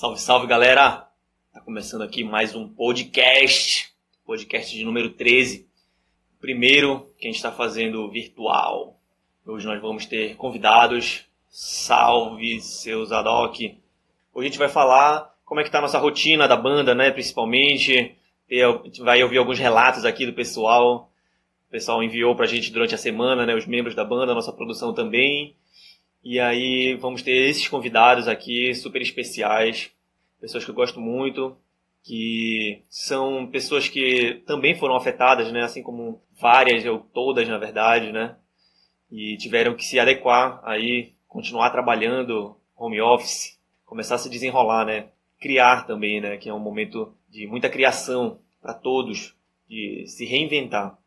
Salve, salve, galera! Tá começando aqui mais um podcast, podcast de número 13. Primeiro que a gente está fazendo virtual. Hoje nós vamos ter convidados. Salve, seus Adoc! Hoje a gente vai falar como é que tá a nossa rotina da banda, né, principalmente. A gente vai ouvir alguns relatos aqui do pessoal. O pessoal enviou pra gente durante a semana, né, os membros da banda, a nossa produção também. E aí vamos ter esses convidados aqui super especiais, pessoas que eu gosto muito, que são pessoas que também foram afetadas, né, assim como várias ou todas, na verdade, né, e tiveram que se adequar aí, continuar trabalhando home office, começar a se desenrolar, né, criar também, né, que é um momento de muita criação para todos, de se reinventar.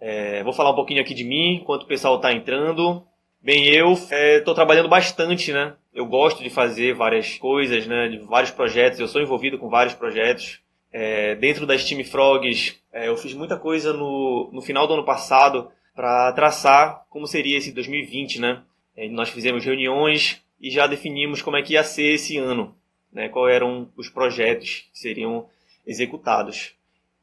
É, vou falar um pouquinho aqui de mim, enquanto o pessoal está entrando. Bem, eu estou é, trabalhando bastante, né? Eu gosto de fazer várias coisas, né? De vários projetos. Eu sou envolvido com vários projetos. É, dentro das Team Frogs, é, eu fiz muita coisa no, no final do ano passado para traçar como seria esse 2020, né? É, nós fizemos reuniões e já definimos como é que ia ser esse ano, né? Quais eram os projetos que seriam executados.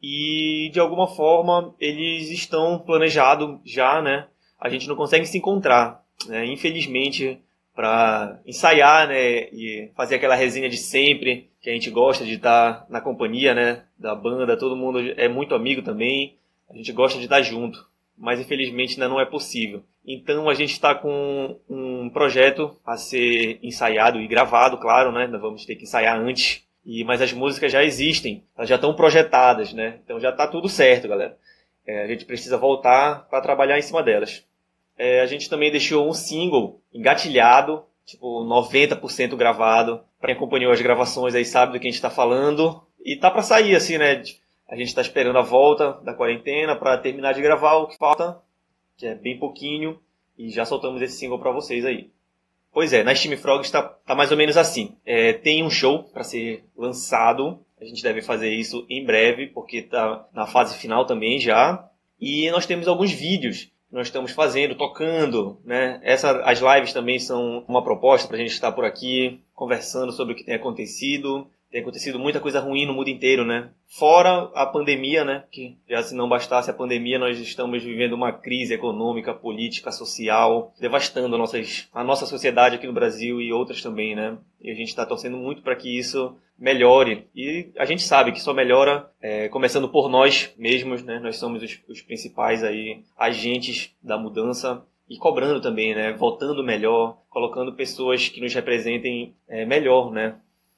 E de alguma forma eles estão planejados já, né? A gente não consegue se encontrar né, infelizmente, para ensaiar, né, e fazer aquela resenha de sempre, que a gente gosta de estar na companhia, né, da banda, todo mundo é muito amigo também, a gente gosta de estar junto, mas infelizmente ainda não é possível. Então a gente está com um projeto a ser ensaiado e gravado, claro, né, nós vamos ter que ensaiar antes, e, mas as músicas já existem, elas já estão projetadas, né, então já está tudo certo, galera. É, a gente precisa voltar para trabalhar em cima delas. É, a gente também deixou um single engatilhado, tipo 90% gravado. Pra quem acompanhou as gravações aí sabe do que a gente tá falando. E tá para sair, assim, né? A gente tá esperando a volta da quarentena para terminar de gravar o que falta, que é bem pouquinho. E já soltamos esse single para vocês aí. Pois é, na Steam Frogs tá, tá mais ou menos assim. É, tem um show para ser lançado. A gente deve fazer isso em breve, porque tá na fase final também já. E nós temos alguns vídeos nós estamos fazendo, tocando, né? Essa, as lives também são uma proposta para a gente estar por aqui conversando sobre o que tem acontecido. Tem acontecido muita coisa ruim no mundo inteiro, né? Fora a pandemia, né? Que já se não bastasse a pandemia, nós estamos vivendo uma crise econômica, política, social, devastando a, nossas, a nossa sociedade aqui no Brasil e outras também, né? E a gente está torcendo muito para que isso melhore. E a gente sabe que só melhora é, começando por nós mesmos, né? Nós somos os, os principais aí agentes da mudança e cobrando também, né? Votando melhor, colocando pessoas que nos representem é, melhor, né?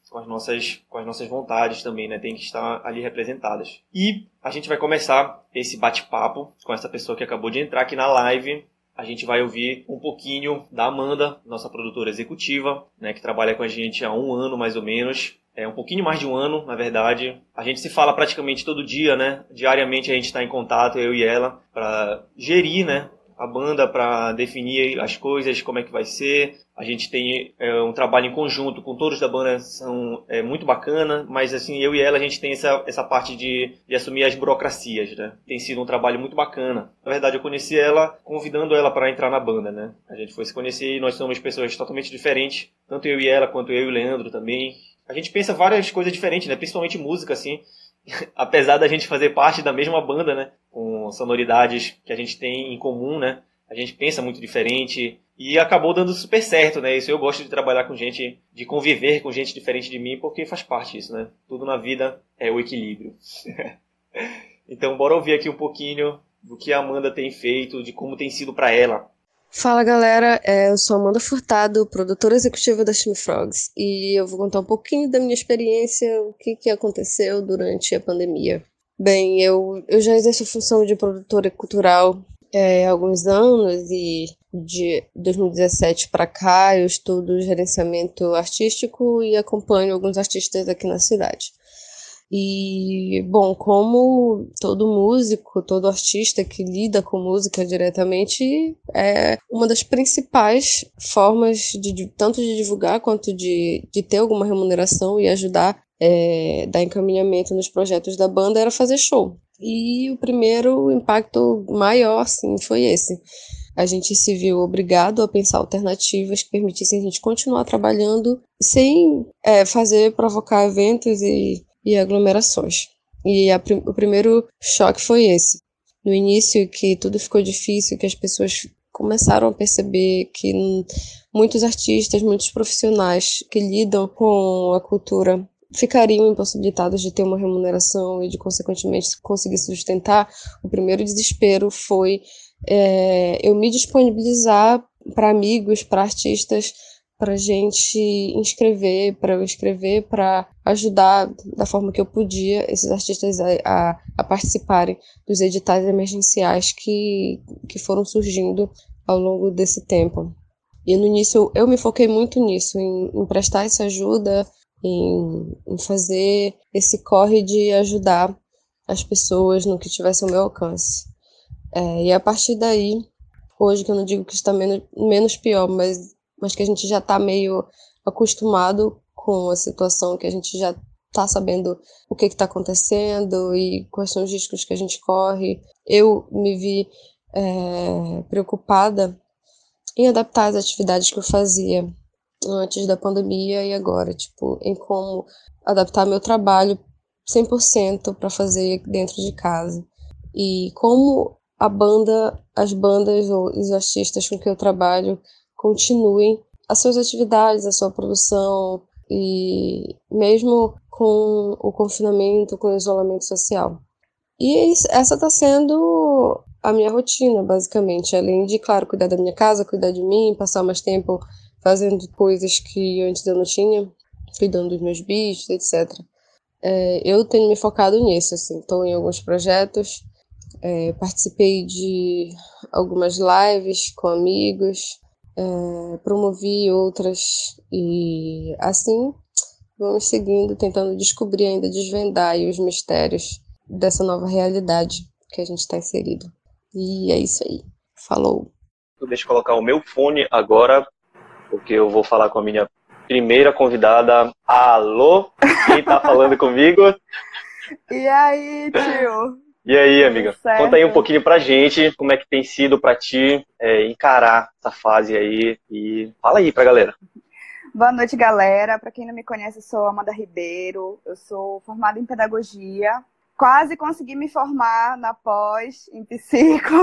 Com as, nossas, com as nossas vontades também, né? Tem que estar ali representadas. E a gente vai começar esse bate-papo com essa pessoa que acabou de entrar aqui na live. A gente vai ouvir um pouquinho da Amanda, nossa produtora executiva, né? Que trabalha com a gente há um ano mais ou menos é um pouquinho mais de um ano, na verdade. A gente se fala praticamente todo dia, né? Diariamente a gente está em contato, eu e ela, para gerir, né? A banda, para definir as coisas, como é que vai ser. A gente tem é, um trabalho em conjunto com todos da banda, são é muito bacana, mas assim, eu e ela a gente tem essa, essa parte de, de assumir as burocracias, né? Tem sido um trabalho muito bacana. Na verdade, eu conheci ela convidando ela para entrar na banda, né? A gente foi se conhecer e nós somos pessoas totalmente diferentes, tanto eu e ela quanto eu e o Leandro também a gente pensa várias coisas diferentes, né? Principalmente música, assim. Apesar da gente fazer parte da mesma banda, né? Sonoridades que a gente tem em comum, né? A gente pensa muito diferente e acabou dando super certo, né? Isso eu gosto de trabalhar com gente, de conviver com gente diferente de mim, porque faz parte disso, né? Tudo na vida é o equilíbrio. então, bora ouvir aqui um pouquinho do que a Amanda tem feito, de como tem sido para ela Fala galera, é, eu sou Amanda Furtado, produtora executiva da Steam Frogs, e eu vou contar um pouquinho da minha experiência, o que, que aconteceu durante a pandemia. Bem, eu, eu já exerço a função de produtora cultural é, há alguns anos e de 2017 para cá eu estudo gerenciamento artístico e acompanho alguns artistas aqui na cidade. E, bom, como todo músico, todo artista que lida com música diretamente, é uma das principais formas de, de tanto de divulgar quanto de, de ter alguma remuneração e ajudar, é, dar encaminhamento nos projetos da banda era fazer show. E o primeiro impacto maior, sim, foi esse. a gente se viu obrigado a pensar alternativas que permitissem a gente continuar trabalhando sem é, fazer, provocar eventos e, e aglomerações. E a, o primeiro choque foi esse. No início, que tudo ficou difícil, que as pessoas começaram a perceber que muitos artistas, muitos profissionais que lidam com a cultura ficariam impossibilitados de ter uma remuneração e de, consequentemente, conseguir sustentar, o primeiro desespero foi é, eu me disponibilizar para amigos, para artistas, para gente inscrever, para eu escrever, para ajudar da forma que eu podia esses artistas a, a, a, participarem dos editais emergenciais que, que foram surgindo ao longo desse tempo. E no início eu me foquei muito nisso, em, em prestar essa ajuda, em, em fazer esse corre de ajudar as pessoas no que tivesse ao meu alcance. É, e a partir daí, hoje que eu não digo que está menos, menos pior, mas, mas que a gente já está meio acostumado com a situação, que a gente já está sabendo o que está acontecendo e quais são os riscos que a gente corre. Eu me vi é, preocupada em adaptar as atividades que eu fazia antes da pandemia e agora, tipo, em como adaptar meu trabalho 100% para fazer dentro de casa. E como a banda, as bandas ou os artistas com que eu trabalho continuem as suas atividades, a sua produção e mesmo com o confinamento, com o isolamento social. E essa está sendo a minha rotina, basicamente. Além de, claro, cuidar da minha casa, cuidar de mim, passar mais tempo fazendo coisas que antes eu não tinha, cuidando dos meus bichos, etc. É, eu tenho me focado nisso, assim. Estou em alguns projetos, é, participei de algumas lives com amigos, é, promovi outras e assim vamos seguindo, tentando descobrir ainda, desvendar os mistérios dessa nova realidade que a gente está inserido. E é isso aí. Falou. Deixa eu colocar o meu fone agora, porque eu vou falar com a minha primeira convidada. Alô? Quem tá falando comigo? E aí, tio? E aí, amiga? Conta aí um pouquinho pra gente como é que tem sido pra ti é, encarar essa fase aí e fala aí pra galera. Boa noite, galera. Para quem não me conhece, eu sou Amanda Ribeiro. Eu sou formada em pedagogia. Quase consegui me formar na pós em psico.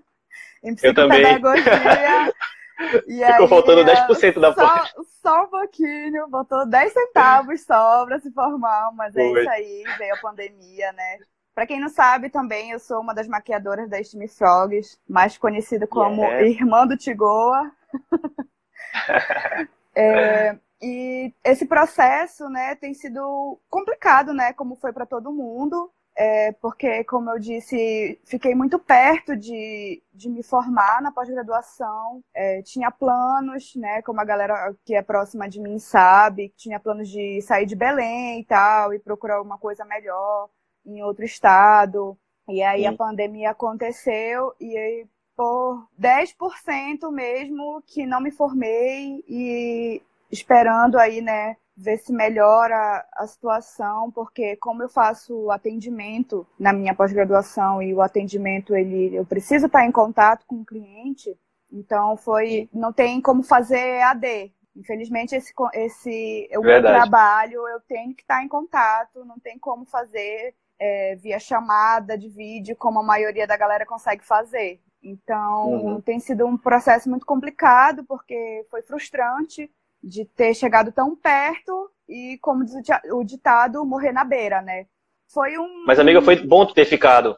em psicopedagogia. E Ficou aí, faltando 10% da só, pós. Só um pouquinho, botou 10 centavos só para se formar, mas é isso aí, veio a pandemia, né? Para quem não sabe, também eu sou uma das maquiadoras da Steam Frogs, mais conhecida como yeah. Irmã do Tigoa. é, e esse processo, né, tem sido complicado, né, como foi para todo mundo, é, porque, como eu disse, fiquei muito perto de, de me formar na pós-graduação. É, tinha planos, né, como a galera que é próxima de mim sabe, tinha planos de sair de Belém e tal, e procurar alguma coisa melhor em outro estado. E aí Sim. a pandemia aconteceu e aí, por 10% mesmo que não me formei e esperando aí, né, ver se melhora a situação, porque como eu faço atendimento na minha pós-graduação e o atendimento ele eu preciso estar em contato com o cliente, então foi não tem como fazer AD. Infelizmente esse esse o meu trabalho eu tenho que estar em contato, não tem como fazer é, via chamada de vídeo, como a maioria da galera consegue fazer. Então, uhum. tem sido um processo muito complicado, porque foi frustrante de ter chegado tão perto e, como diz o ditado, morrer na beira, né? Foi um. Mas, amiga, foi bom tu ter ficado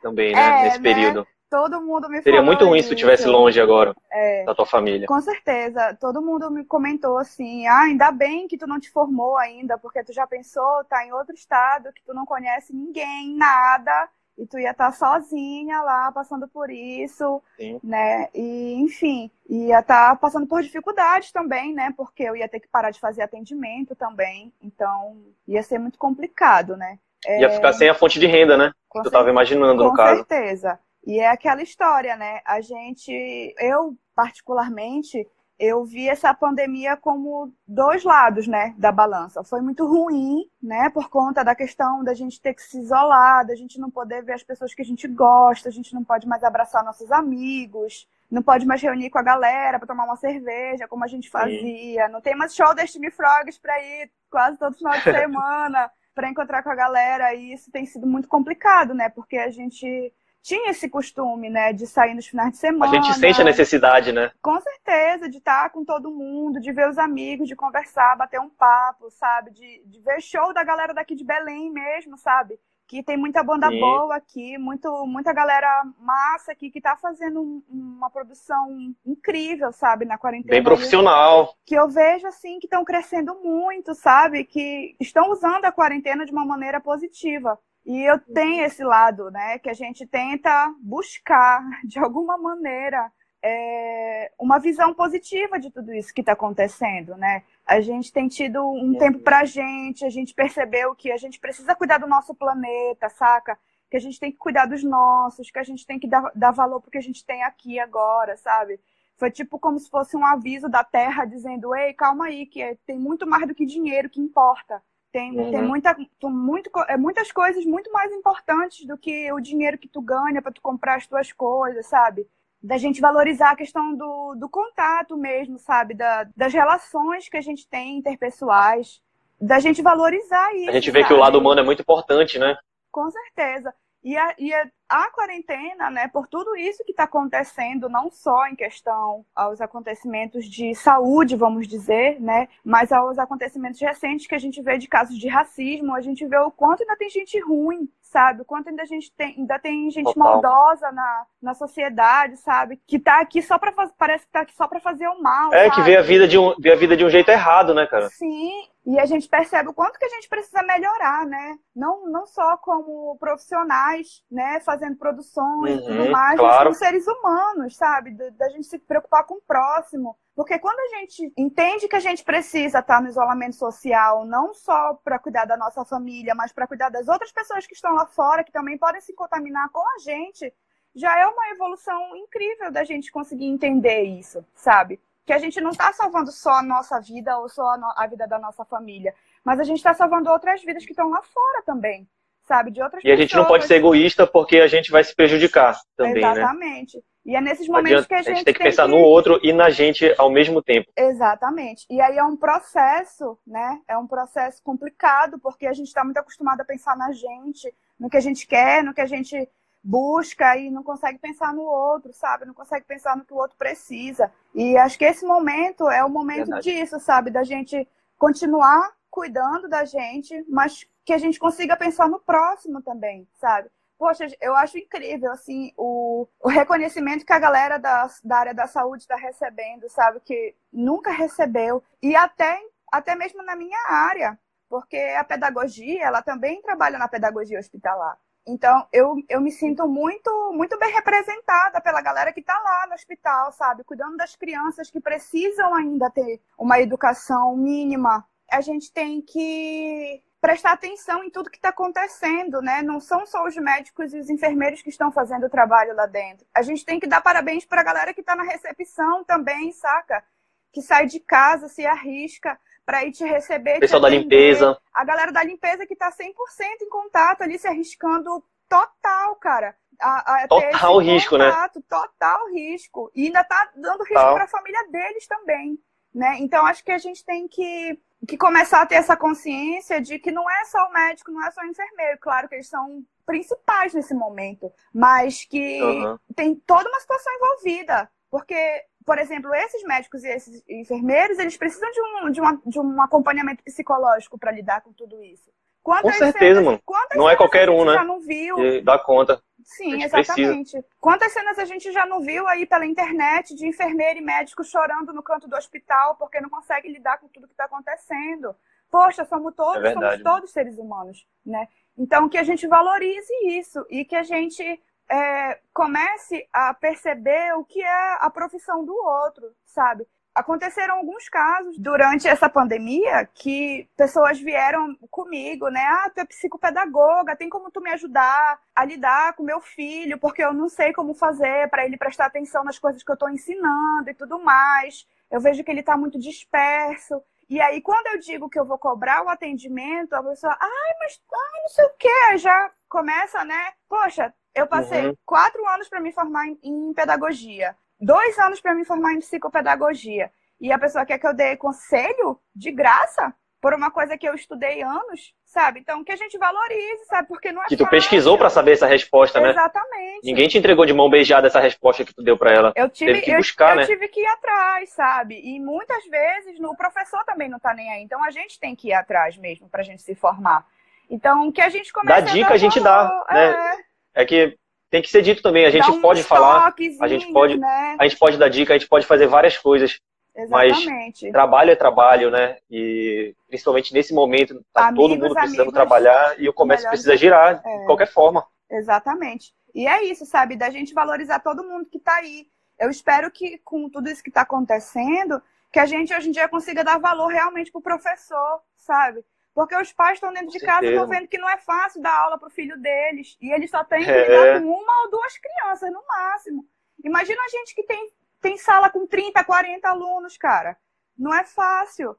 também, né? É, nesse né? período. Todo mundo me Seria muito ruim isso. se tu estivesse longe agora é, da tua família. Com certeza. Todo mundo me comentou assim: ah, ainda bem que tu não te formou ainda, porque tu já pensou, tá em outro estado, que tu não conhece ninguém, nada, e tu ia estar tá sozinha lá, passando por isso, Sim. né? E, enfim, ia estar tá passando por dificuldades também, né? Porque eu ia ter que parar de fazer atendimento também. Então, ia ser muito complicado, né? Ia é... ficar sem a fonte de renda, né? Que tu estava imaginando, no caso. Com certeza. E é aquela história, né? A gente, eu particularmente, eu vi essa pandemia como dois lados, né, da balança. Foi muito ruim, né, por conta da questão da gente ter que se isolar, da gente não poder ver as pessoas que a gente gosta, a gente não pode mais abraçar nossos amigos, não pode mais reunir com a galera para tomar uma cerveja, como a gente fazia. Sim. Não tem mais show da Steam Frogs para ir quase todo final de semana para encontrar com a galera. E isso tem sido muito complicado, né? Porque a gente tinha esse costume, né, de sair nos finais de semana. A gente sente a necessidade, né? Com certeza, de estar com todo mundo, de ver os amigos, de conversar, bater um papo, sabe? De, de ver show da galera daqui de Belém mesmo, sabe? Que tem muita banda Sim. boa aqui, muito, muita galera massa aqui que tá fazendo uma produção incrível, sabe, na quarentena. Bem profissional. Que eu vejo, assim, que estão crescendo muito, sabe? Que estão usando a quarentena de uma maneira positiva. E eu tenho esse lado, né, que a gente tenta buscar, de alguma maneira, é, uma visão positiva de tudo isso que está acontecendo, né? A gente tem tido um tempo para a gente, a gente percebeu que a gente precisa cuidar do nosso planeta, saca? Que a gente tem que cuidar dos nossos, que a gente tem que dar, dar valor porque a gente tem aqui agora, sabe? Foi tipo como se fosse um aviso da Terra dizendo: ei, calma aí, que é, tem muito mais do que dinheiro que importa. Tem, uhum. tem muita, muito, é, muitas coisas muito mais importantes do que o dinheiro que tu ganha para tu comprar as tuas coisas, sabe? Da gente valorizar a questão do, do contato mesmo, sabe? Da, das relações que a gente tem interpessoais. Da gente valorizar isso. A gente vê sabe? que o lado humano é muito importante, né? Com certeza. E a, e a, a, quarentena, né, por tudo isso que está acontecendo, não só em questão aos acontecimentos de saúde, vamos dizer, né, mas aos acontecimentos recentes que a gente vê de casos de racismo, a gente vê o quanto ainda tem gente ruim, sabe? O quanto ainda a gente tem, ainda tem gente Total. maldosa na, na sociedade, sabe? Que tá aqui só para parece que tá aqui só para fazer o mal. É, sabe? que vê a vida de um, vê a vida de um jeito errado, né, cara? Sim, e a gente percebe o quanto que a gente precisa melhorar, né? Não, não só como profissionais, né, fazendo produções uhum, tudo mais, claro. mas como seres humanos, sabe? Da, da gente se preocupar com o próximo. Porque quando a gente entende que a gente precisa estar no isolamento social, não só para cuidar da nossa família, mas para cuidar das outras pessoas que estão lá fora, que também podem se contaminar com a gente, já é uma evolução incrível da gente conseguir entender isso, sabe? Que a gente não está salvando só a nossa vida ou só a, no, a, vida da nossa família, mas a gente está salvando outras vidas que estão lá fora também, sabe? De outras E pessoas. a gente não pode ser egoísta porque a gente vai se prejudicar também, Exatamente. né? Exatamente. E é nesses momentos que a gente, a gente tem que pensar tem que... no outro e na gente ao mesmo tempo. Exatamente. E aí é um processo, né? É um processo complicado porque a gente está muito acostumado a pensar na gente, no que a gente quer, no que a gente busca e não consegue pensar no outro, sabe? Não consegue pensar no que o outro precisa. E acho que esse momento é o momento Verdade. disso, sabe? Da gente continuar cuidando da gente, mas que a gente consiga pensar no próximo também, sabe? Poxa, eu acho incrível, assim, o, o reconhecimento que a galera da, da área da saúde está recebendo, sabe? Que nunca recebeu. E até, até mesmo na minha área, porque a pedagogia, ela também trabalha na pedagogia hospitalar. Então, eu, eu me sinto muito, muito bem representada pela galera que está lá no hospital, sabe? Cuidando das crianças que precisam ainda ter uma educação mínima. A gente tem que prestar atenção em tudo que está acontecendo, né? Não são só os médicos e os enfermeiros que estão fazendo o trabalho lá dentro. A gente tem que dar parabéns para a galera que está na recepção também, saca? Que sai de casa, se arrisca para ir te receber. Pessoal te da limpeza. A galera da limpeza que está 100% em contato ali, se arriscando total, cara. A, a total risco, né? contato, né? Total risco. E ainda tá dando risco para a família deles também. Né? Então, acho que a gente tem que, que começar a ter essa consciência de que não é só o médico, não é só o enfermeiro. Claro que eles são principais nesse momento, mas que uhum. tem toda uma situação envolvida. Porque por exemplo, esses médicos e esses enfermeiros, eles precisam de um, de uma, de um acompanhamento psicológico para lidar com tudo isso. Quantas com certeza, cenas, mano. Não é qualquer um, né? já não viu? dá conta. Sim, exatamente. Precisa. Quantas cenas a gente já não viu aí pela internet de enfermeiro e médico chorando no canto do hospital porque não consegue lidar com tudo que está acontecendo? Poxa, somos todos, é verdade, somos todos seres humanos, né? Então que a gente valorize isso e que a gente é, comece a perceber o que é a profissão do outro, sabe? Aconteceram alguns casos durante essa pandemia que pessoas vieram comigo, né? Ah, tu é psicopedagoga, tem como tu me ajudar a lidar com meu filho, porque eu não sei como fazer para ele prestar atenção nas coisas que eu estou ensinando e tudo mais. Eu vejo que ele está muito disperso. E aí, quando eu digo que eu vou cobrar o atendimento, a pessoa, ai, mas ai, não sei o quê, já começa, né? Poxa, eu passei uhum. quatro anos para me formar em, em, pedagogia. dois anos para me formar em psicopedagogia. E a pessoa quer que eu dê conselho de graça por uma coisa que eu estudei anos, sabe? Então, que a gente valorize, sabe? Porque não é Que tu fácil. pesquisou para saber essa resposta, né? Exatamente. Ninguém te entregou de mão beijada essa resposta que tu deu para ela. Eu tive Teve que buscar, eu, né? eu tive que ir atrás, sabe? E muitas vezes o professor também não tá nem aí. Então, a gente tem que ir atrás mesmo pra gente se formar. Então, que a gente comece Dá dica, a, a gente dá, né? É. que tem que ser dito também. A gente pode falar, a gente pode, né? a gente pode dar dica, a gente pode fazer várias coisas. Exatamente. Mas trabalho é trabalho, né? E principalmente nesse momento, tá amigos, todo mundo precisando amigos, trabalhar e o comércio precisa girar é. de qualquer forma. Exatamente. E é isso, sabe? Da gente valorizar todo mundo que está aí. Eu espero que com tudo isso que está acontecendo, que a gente hoje em dia consiga dar valor realmente pro professor, sabe? Porque os pais estão dentro de casa e estão vendo que não é fácil dar aula pro filho deles. E eles só têm que é. lidar com uma ou duas crianças, no máximo. Imagina a gente que tem tem sala com 30, 40 alunos, cara. Não é fácil.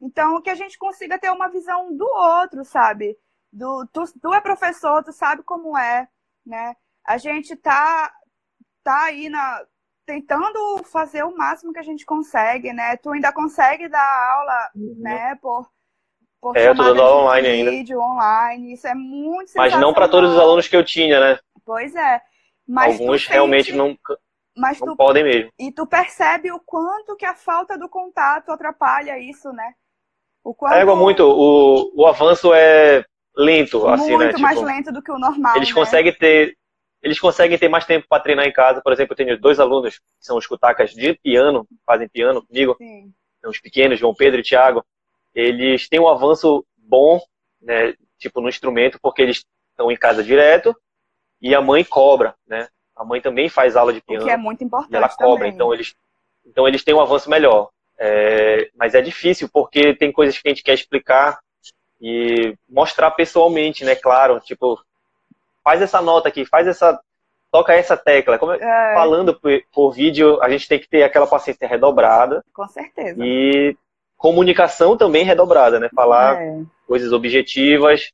Então, que a gente consiga ter uma visão do outro, sabe? Do, tu, tu é professor, tu sabe como é, né? A gente tá, tá aí na, tentando fazer o máximo que a gente consegue, né? Tu ainda consegue dar aula, uhum. né? Por, por é, eu tô dando aula online vídeo, ainda. online. Isso é muito Mas não para todos os alunos que eu tinha, né? Pois é. Mas Alguns realmente não mas não tu, podem mesmo. E tu percebe o quanto que a falta do contato atrapalha isso, né? O quanto... É muito, o, o avanço é lento, muito assim, né? Muito mais tipo, lento do que o normal. Eles né? conseguem ter. Eles conseguem ter mais tempo para treinar em casa. Por exemplo, eu tenho dois alunos que são os cutacas de piano, fazem piano comigo. Sim. São os pequenos, João Pedro e Thiago. Eles têm um avanço bom, né? Tipo, no instrumento, porque eles estão em casa direto e a mãe cobra, né? A mãe também faz aula de piano. O que é muito importante. Ela cobra, também. então eles, então eles têm um avanço melhor. É, mas é difícil porque tem coisas que a gente quer explicar e mostrar pessoalmente, né? Claro, tipo, faz essa nota aqui, faz essa, toca essa tecla. Como, é. Falando por, por, vídeo, a gente tem que ter aquela paciência redobrada. Com certeza. E comunicação também redobrada, né? Falar é. coisas objetivas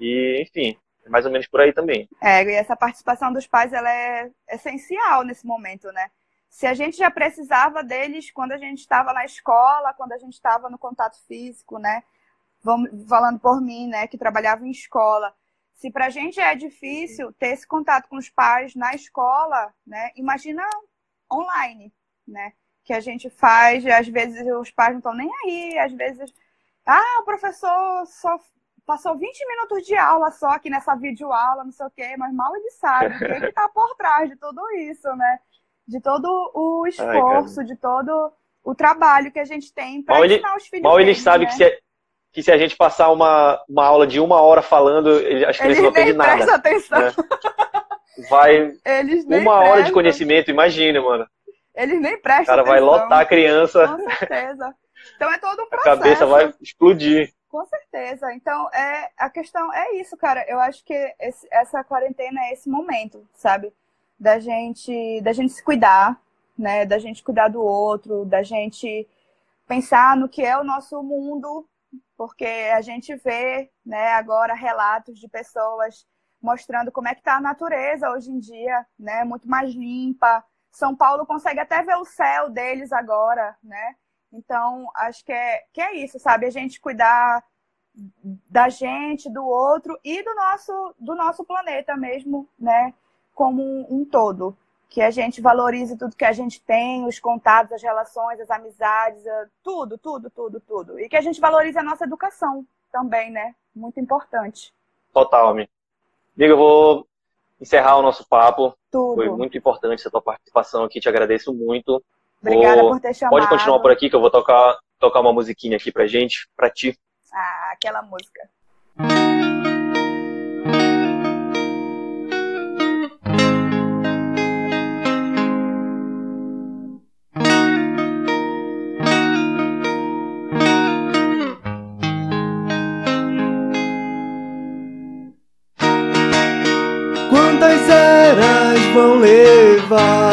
e, enfim. É mais ou menos por aí também. É, e essa participação dos pais ela é essencial nesse momento, né? Se a gente já precisava deles quando a gente estava na escola, quando a gente estava no contato físico, né? Vamos, falando por mim, né, que trabalhava em escola. Se para a gente é difícil ter esse contato com os pais na escola, né? Imagina online, né? Que a gente faz, às vezes os pais não estão nem aí, às vezes, ah, o professor só passou 20 minutos de aula só aqui nessa videoaula, não sei o quê, mas mal ele sabe o que está por trás de tudo isso, né? De todo o esforço, Ai, de todo o trabalho que a gente tem para ensinar ele, os filhos. Mal eles sabem né? que, se, que se a gente passar uma, uma aula de uma hora falando, as crianças não aprendem nada. Atenção. Né? Vai uma hora de conhecimento, imagina, mano. Eles nem prestam. O cara atenção. vai lotar a criança. Com certeza. Então é todo um processo. A cabeça vai explodir. Com certeza. Então, é, a questão é isso, cara. Eu acho que esse, essa quarentena é esse momento, sabe? Da gente, da gente se cuidar, né? Da gente cuidar do outro, da gente pensar no que é o nosso mundo, porque a gente vê, né, agora relatos de pessoas mostrando como é que tá a natureza hoje em dia, né? Muito mais limpa. São Paulo consegue até ver o céu deles agora, né? Então, acho que é, que é isso, sabe? A gente cuidar da gente, do outro e do nosso, do nosso planeta mesmo, né? Como um, um todo. Que a gente valorize tudo que a gente tem, os contatos, as relações, as amizades, tudo, tudo, tudo, tudo. E que a gente valorize a nossa educação também, né? Muito importante. Total, amigo. Amiga, eu vou encerrar o nosso papo. Tudo. Foi muito importante essa tua participação aqui, te agradeço muito. Obrigada Vou... por ter chamado. Pode continuar por aqui que eu vou tocar, tocar uma musiquinha aqui pra gente, pra ti. Ah, aquela música. Eras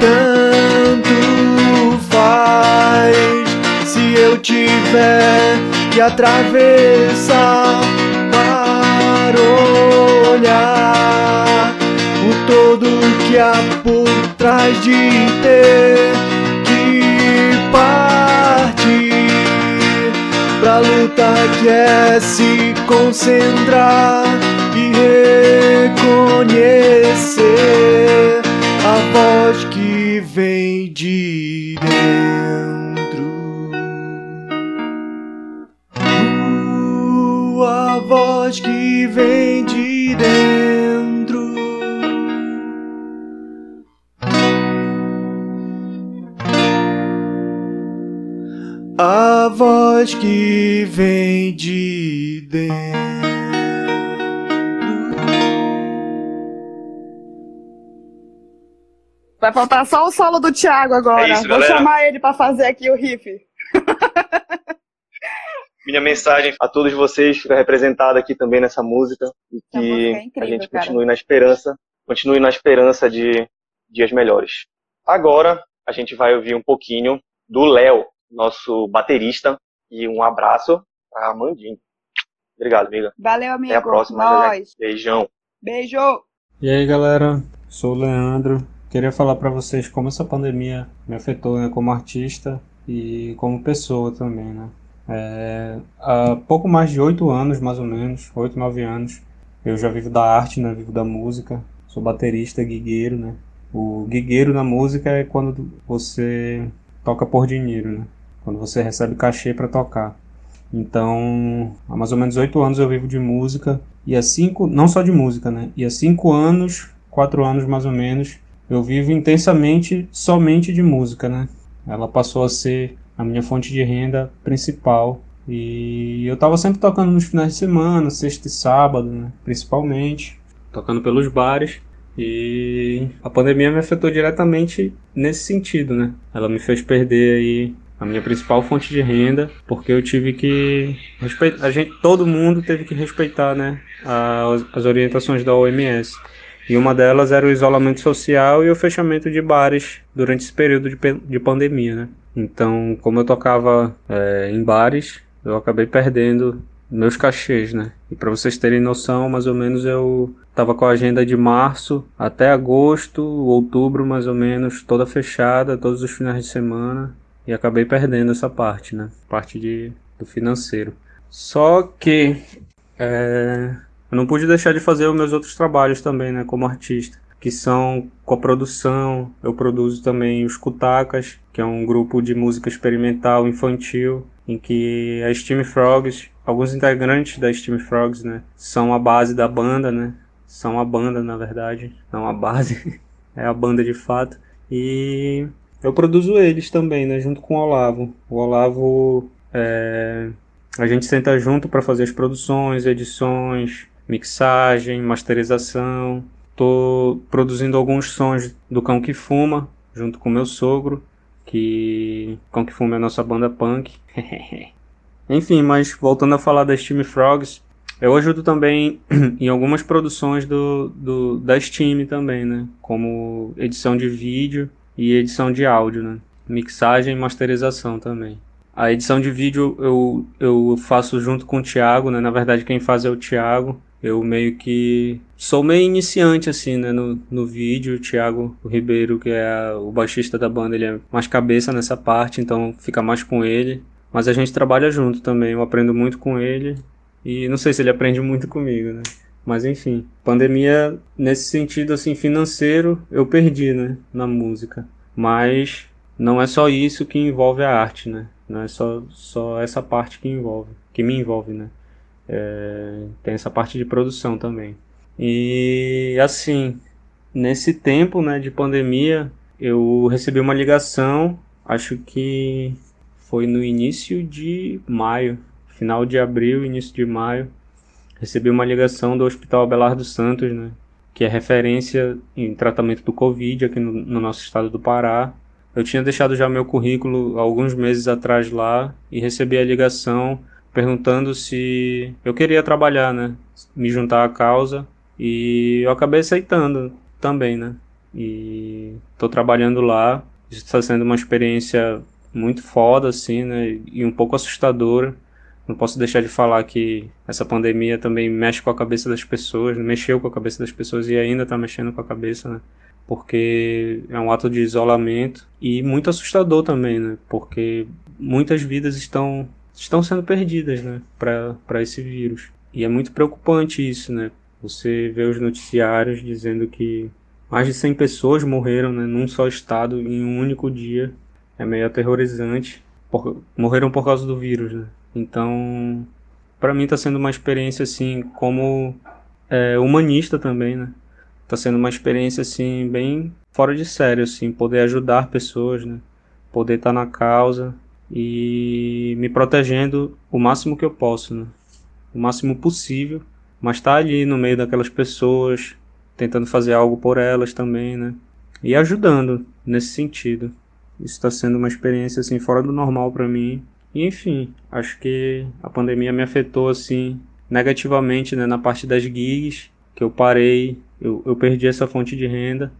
Tanto faz se eu tiver que atravessar para olhar o todo que há por trás de ter que partir pra luta que é se concentrar e reconhecer a voz que vem de dentro. Uh, a voz que vem de dentro. A voz que vem de dentro. Vai faltar só o solo do Thiago agora. É isso, Vou galera. chamar ele pra fazer aqui o riff. Minha mensagem a todos vocês fica representada aqui também nessa música e música que é incrível, a gente cara. continue na esperança, continue na esperança de dias melhores. Agora a gente vai ouvir um pouquinho do Léo, nosso baterista, e um abraço pra Amandinho. Obrigado, amiga. Valeu, amigo. Até a próxima. Nós. Beijão. Beijo. E aí galera, sou o Leandro. Queria falar pra vocês como essa pandemia me afetou né, como artista e como pessoa também, né? É, há pouco mais de oito anos, mais ou menos, oito, nove anos, eu já vivo da arte, né? Vivo da música. Sou baterista, guigueiro, né? O guigueiro na música é quando você toca por dinheiro, né? Quando você recebe cachê pra tocar. Então, há mais ou menos oito anos eu vivo de música e há cinco, não só de música, né? E há cinco anos, quatro anos mais ou menos, eu vivo intensamente somente de música, né? Ela passou a ser a minha fonte de renda principal e eu tava sempre tocando nos finais de semana, sexta e sábado, né? Principalmente, tocando pelos bares. E a pandemia me afetou diretamente nesse sentido, né? Ela me fez perder aí a minha principal fonte de renda, porque eu tive que respeitar, a gente, todo mundo teve que respeitar, né, as orientações da OMS. E uma delas era o isolamento social e o fechamento de bares durante esse período de, de pandemia, né? Então, como eu tocava é, em bares, eu acabei perdendo meus cachês, né? E para vocês terem noção, mais ou menos eu tava com a agenda de março até agosto, outubro, mais ou menos, toda fechada, todos os finais de semana, e acabei perdendo essa parte, né? Parte de, do financeiro. Só que é, eu não pude deixar de fazer os meus outros trabalhos também, né? Como artista, que são coprodução. Eu produzo também os Kutacas, que é um grupo de música experimental infantil, em que a Steam Frogs, alguns integrantes da Steam Frogs, né? São a base da banda, né? São a banda, na verdade, não a base, é a banda de fato. E eu produzo eles também, né? Junto com o Olavo. O Olavo, é, a gente senta junto para fazer as produções, edições, mixagem, masterização. Tô produzindo alguns sons do Cão que Fuma, junto com meu sogro, que Cão que Fuma é a nossa banda punk. Enfim, mas voltando a falar da Steam Frogs, eu ajudo também em algumas produções do, do, da Steam também, né? Como edição de vídeo e edição de áudio, né? Mixagem e masterização também. A edição de vídeo eu, eu faço junto com o Thiago, né? Na verdade quem faz é o Thiago. Eu meio que sou meio iniciante assim, né, no, no vídeo. O Thiago Ribeiro, que é o baixista da banda, ele é mais cabeça nessa parte, então fica mais com ele. Mas a gente trabalha junto também, eu aprendo muito com ele e não sei se ele aprende muito comigo, né? Mas enfim, pandemia nesse sentido assim financeiro, eu perdi, né, na música. Mas não é só isso que envolve a arte, né? Não é só, só essa parte que envolve, que me envolve, né? É, tem essa parte de produção também. E assim, nesse tempo né, de pandemia, eu recebi uma ligação, acho que foi no início de maio, final de abril, início de maio. Recebi uma ligação do Hospital Abelardo Santos, né, que é referência em tratamento do Covid aqui no, no nosso estado do Pará. Eu tinha deixado já meu currículo alguns meses atrás lá e recebi a ligação perguntando se eu queria trabalhar, né? Me juntar à causa e eu acabei aceitando também, né? E tô trabalhando lá. Está sendo uma experiência muito foda, assim, né? E um pouco assustadora. Não posso deixar de falar que essa pandemia também mexe com a cabeça das pessoas, mexeu com a cabeça das pessoas e ainda está mexendo com a cabeça, né? Porque é um ato de isolamento e muito assustador também, né? Porque muitas vidas estão estão sendo perdidas, né, para esse vírus. E é muito preocupante isso, né? Você vê os noticiários dizendo que mais de 100 pessoas morreram, né, num só estado em um único dia. É meio aterrorizante. Por, morreram por causa do vírus, né? Então, para mim está sendo uma experiência assim, como é, humanista também, né? Tá sendo uma experiência assim bem fora de sério, assim, poder ajudar pessoas, né? Poder estar tá na causa, e me protegendo o máximo que eu posso, né? o máximo possível, mas estar tá ali no meio daquelas pessoas, tentando fazer algo por elas também, né? E ajudando nesse sentido. Isso está sendo uma experiência assim fora do normal para mim. E enfim, acho que a pandemia me afetou assim negativamente, né, na parte das gigs, que eu parei, eu, eu perdi essa fonte de renda,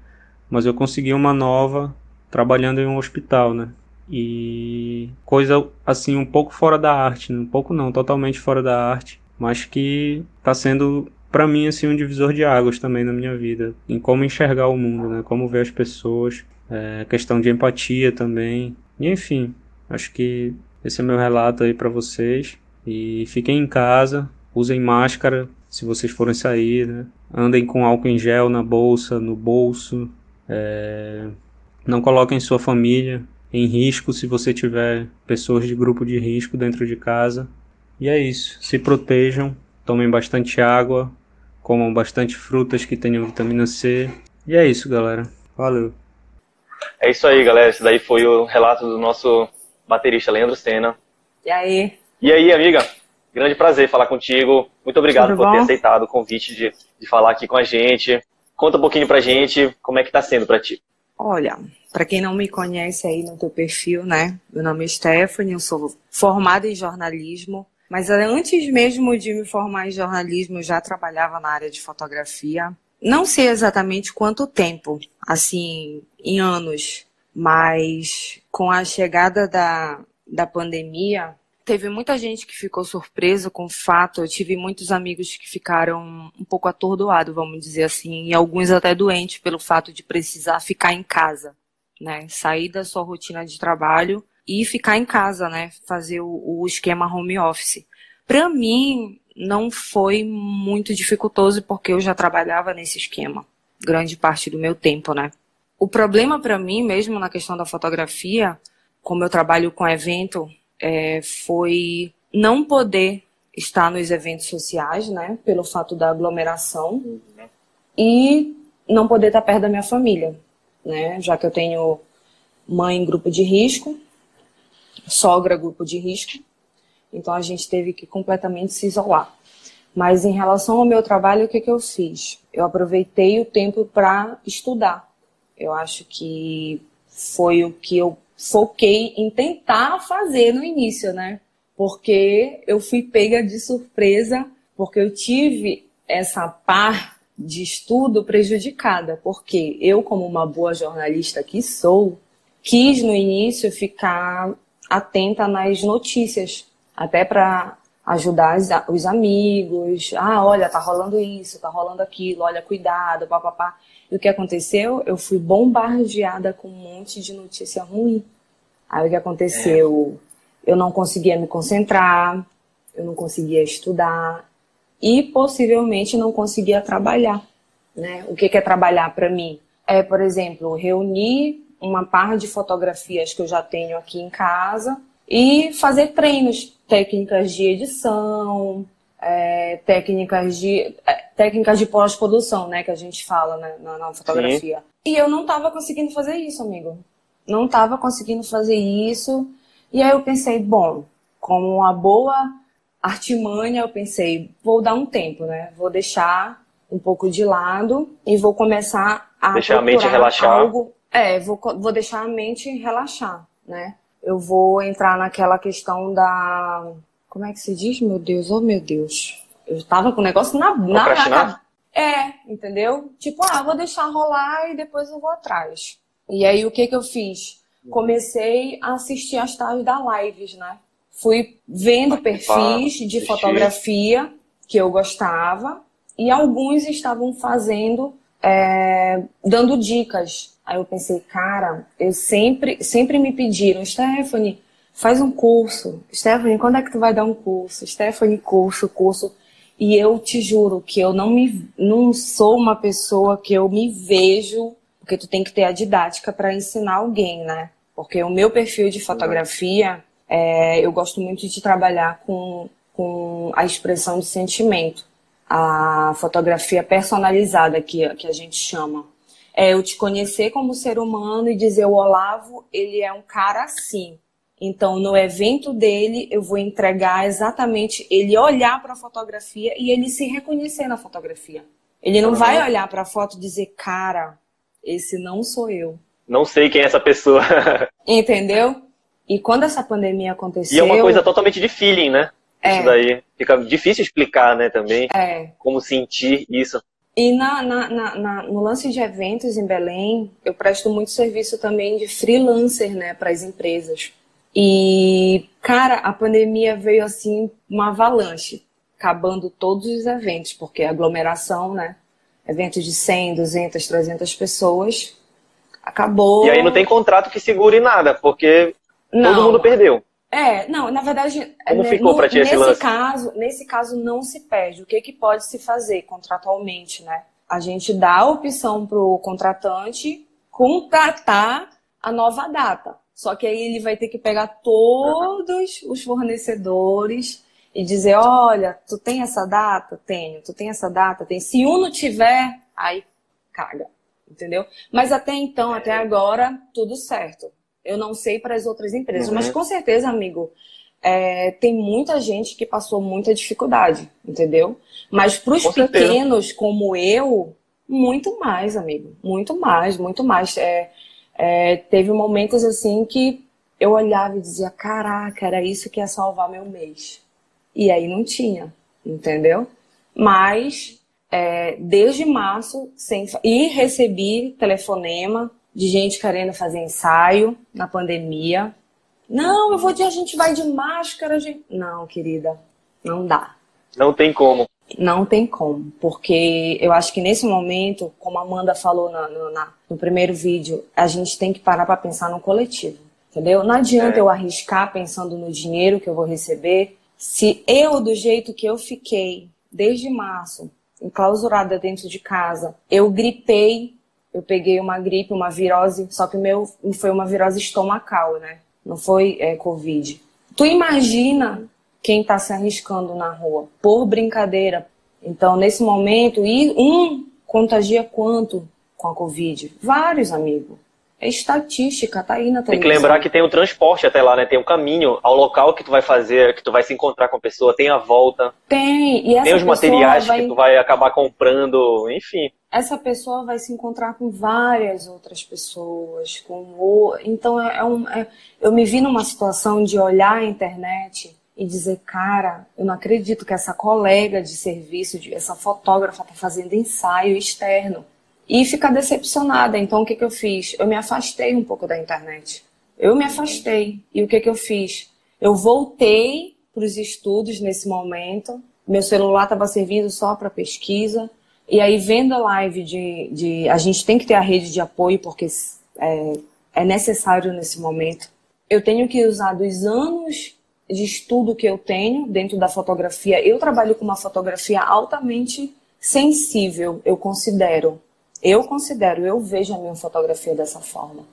mas eu consegui uma nova trabalhando em um hospital, né? E coisa assim um pouco fora da arte, um pouco não, totalmente fora da arte, mas que está sendo para mim assim um divisor de águas também na minha vida, em como enxergar o mundo, né? Como ver as pessoas, é, questão de empatia também. E enfim, acho que esse é meu relato aí para vocês e fiquem em casa, usem máscara se vocês forem sair, né? Andem com álcool em gel na bolsa, no bolso. É... Não coloquem sua família em risco se você tiver pessoas de grupo de risco dentro de casa. E é isso. Se protejam, tomem bastante água, comam bastante frutas que tenham vitamina C. E é isso, galera. Valeu. É isso aí, galera. Esse daí foi o relato do nosso baterista Leandro Senna. E aí? E aí, amiga? Grande prazer falar contigo. Muito obrigado Tudo por bom? ter aceitado o convite de, de falar aqui com a gente. Conta um pouquinho pra gente como é que tá sendo pra ti. Olha, para quem não me conhece aí no teu perfil, né? Meu nome é Stephanie, eu sou formada em jornalismo, mas antes mesmo de me formar em jornalismo, eu já trabalhava na área de fotografia. Não sei exatamente quanto tempo, assim, em anos, mas com a chegada da, da pandemia, teve muita gente que ficou surpresa com o fato. Eu tive muitos amigos que ficaram um pouco atordoados, vamos dizer assim, e alguns até doentes pelo fato de precisar ficar em casa, né? Sair da sua rotina de trabalho e ficar em casa, né? Fazer o, o esquema home office. Para mim, não foi muito dificultoso porque eu já trabalhava nesse esquema, grande parte do meu tempo, né? O problema para mim, mesmo na questão da fotografia, como eu trabalho com evento, é, foi não poder estar nos eventos sociais, né, pelo fato da aglomeração, e não poder estar perto da minha família, né, já que eu tenho mãe em grupo de risco, sogra grupo de risco, então a gente teve que completamente se isolar. Mas em relação ao meu trabalho, o que, que eu fiz? Eu aproveitei o tempo para estudar. Eu acho que foi o que eu foquei em tentar fazer no início, né? Porque eu fui pega de surpresa, porque eu tive essa par de estudo prejudicada, porque eu, como uma boa jornalista que sou, quis no início ficar atenta nas notícias, até para ajudar os amigos. Ah, olha, tá rolando isso, tá rolando aquilo, olha, cuidado, papapá. E o que aconteceu? Eu fui bombardeada com um monte de notícia ruim. Aí o que aconteceu? É. Eu não conseguia me concentrar, eu não conseguia estudar e possivelmente não conseguia trabalhar. Né? O que é trabalhar para mim? É, por exemplo, reunir uma par de fotografias que eu já tenho aqui em casa e fazer treinos, técnicas de edição, é, técnicas de é, técnicas de pós-produção, né, que a gente fala né, na, na, fotografia. Sim. E eu não estava conseguindo fazer isso, amigo. Não estava conseguindo fazer isso. E aí eu pensei, bom, como uma boa artimanha, eu pensei, vou dar um tempo, né? Vou deixar um pouco de lado e vou começar a deixar a mente relaxar. Algo, é, vou, vou deixar a mente relaxar, né? Eu vou entrar naquela questão da como é que se diz, meu Deus? Oh, meu Deus. Eu tava com o negócio na. na, é, entendeu? Tipo, ah, vou deixar rolar e depois eu vou atrás. E aí o que que eu fiz? Comecei a assistir as tags da lives, né? Fui vendo perfis de fotografia que eu gostava e alguns estavam fazendo, é, dando dicas. Aí eu pensei, cara, eu sempre, sempre me pediram, Stephanie, faz um curso. Stephanie, quando é que tu vai dar um curso? Stephanie, curso, curso. E eu te juro que eu não me não sou uma pessoa que eu me vejo, porque tu tem que ter a didática para ensinar alguém, né? Porque o meu perfil de fotografia, é, eu gosto muito de trabalhar com, com a expressão de sentimento. A fotografia personalizada, que, que a gente chama. É eu te conhecer como ser humano e dizer o Olavo, ele é um cara assim. Então, no evento dele, eu vou entregar exatamente ele olhar para a fotografia e ele se reconhecer na fotografia. Ele não uhum. vai olhar para a foto e dizer, cara, esse não sou eu. Não sei quem é essa pessoa. Entendeu? E quando essa pandemia aconteceu. E é uma coisa totalmente de feeling, né? É. Isso daí. Fica difícil explicar, né, também. É. Como sentir isso. E na, na, na, no lance de eventos em Belém, eu presto muito serviço também de freelancer, né, para as empresas. E, cara, a pandemia veio assim, uma avalanche, acabando todos os eventos, porque aglomeração, né? Eventos de 100, 200, 300 pessoas, acabou. E aí não tem contrato que segure nada, porque não. todo mundo perdeu. É, não, na verdade, Como né, ficou no, ti esse nesse lance? caso, nesse caso não se perde. O que, que pode se fazer contratualmente, né? A gente dá a opção para o contratante contratar a nova data. Só que aí ele vai ter que pegar todos os fornecedores e dizer, olha, tu tem essa data? Tenho. Tu tem essa data? Tem. Se um não tiver, aí caga. Entendeu? Mas até então, até agora, tudo certo. Eu não sei para as outras empresas, uhum. mas com certeza, amigo, é, tem muita gente que passou muita dificuldade, entendeu? Mas para os pequenos como eu, muito mais, amigo. Muito mais, muito mais. É, é, teve momentos assim que eu olhava e dizia: caraca, era isso que ia salvar meu mês. E aí não tinha, entendeu? Mas é, desde março, sem, e recebi telefonema de gente querendo fazer ensaio na pandemia. Não, eu vou de a gente vai de máscara. Gente... Não, querida, não dá. Não tem como. Não tem como, porque eu acho que nesse momento, como a Amanda falou na, na, no primeiro vídeo, a gente tem que parar para pensar no coletivo, entendeu? Não adianta é. eu arriscar pensando no dinheiro que eu vou receber, se eu, do jeito que eu fiquei desde março, enclausurada dentro de casa, eu gripei, eu peguei uma gripe, uma virose, só que o meu foi uma virose estomacal, né? Não foi é, Covid. Tu imagina quem está se arriscando na rua, por brincadeira. Então, nesse momento, e um contagia quanto com a Covid? Vários, amigos. É estatística, tá aí na televisão. Tem que lembrar que tem o transporte até lá, né? Tem o caminho ao local que tu vai fazer, que tu vai se encontrar com a pessoa, tem a volta. Tem, e essa Tem os materiais vai... que tu vai acabar comprando, enfim. Essa pessoa vai se encontrar com várias outras pessoas, com o... então é um, é... eu me vi numa situação de olhar a internet e dizer, cara, eu não acredito que essa colega de serviço, essa fotógrafa está fazendo ensaio externo. E ficar decepcionada. Então, o que, que eu fiz? Eu me afastei um pouco da internet. Eu me afastei. E o que, que eu fiz? Eu voltei para os estudos nesse momento. Meu celular estava servindo só para pesquisa. E aí, vendo a live de, de. A gente tem que ter a rede de apoio, porque é, é necessário nesse momento. Eu tenho que usar dos anos de estudo que eu tenho dentro da fotografia. Eu trabalho com uma fotografia altamente sensível, eu considero. Eu considero, eu vejo a minha fotografia dessa forma.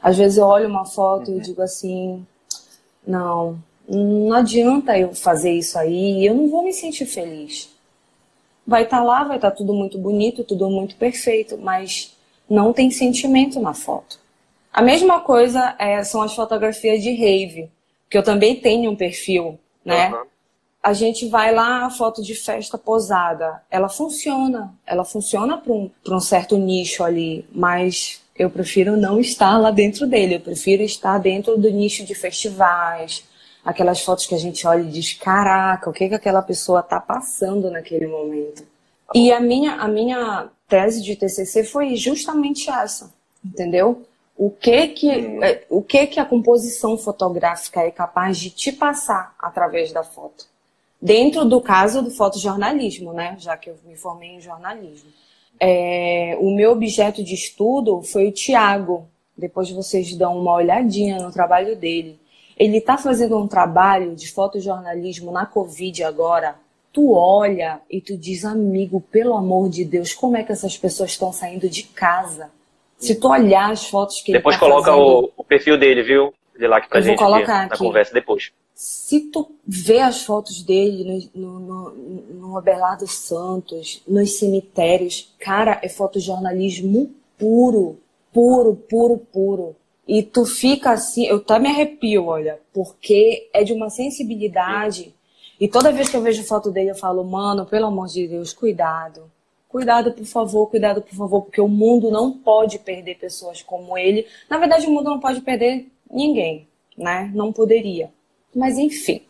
Às vezes eu olho uma foto uhum. e digo assim: não, não adianta eu fazer isso aí, eu não vou me sentir feliz. Vai estar tá lá, vai estar tá tudo muito bonito, tudo muito perfeito, mas não tem sentimento na foto. A mesma coisa é, são as fotografias de rave, que eu também tenho um perfil, né? Uhum. A gente vai lá, a foto de festa posada, ela funciona, ela funciona para um, um certo nicho ali, mas eu prefiro não estar lá dentro dele, eu prefiro estar dentro do nicho de festivais, aquelas fotos que a gente olha e diz, caraca, o que, que aquela pessoa está passando naquele momento. E a minha, a minha tese de TCC foi justamente essa, entendeu? O que que, é, o que que a composição fotográfica é capaz de te passar através da foto? Dentro do caso do fotojornalismo, né? Já que eu me formei em jornalismo. É, o meu objeto de estudo foi o Tiago. Depois vocês dão uma olhadinha no trabalho dele. Ele está fazendo um trabalho de fotojornalismo na Covid agora. Tu olha e tu diz, amigo, pelo amor de Deus, como é que essas pessoas estão saindo de casa? Se tu olhar as fotos que depois ele tá coloca fazendo, o, o, perfil dele, viu? De lá que pra gente vou colocar na aqui. conversa depois. Se tu vê as fotos dele no, no, no, Abelardo Santos, nos cemitérios, cara, é fotojornalismo puro, puro, puro, puro. E tu fica assim, eu até me arrepio, olha, porque é de uma sensibilidade. E toda vez que eu vejo foto dele, eu falo, mano, pelo amor de Deus, cuidado. Cuidado, por favor, cuidado, por favor, porque o mundo não pode perder pessoas como ele. Na verdade, o mundo não pode perder ninguém, né? Não poderia. Mas, enfim,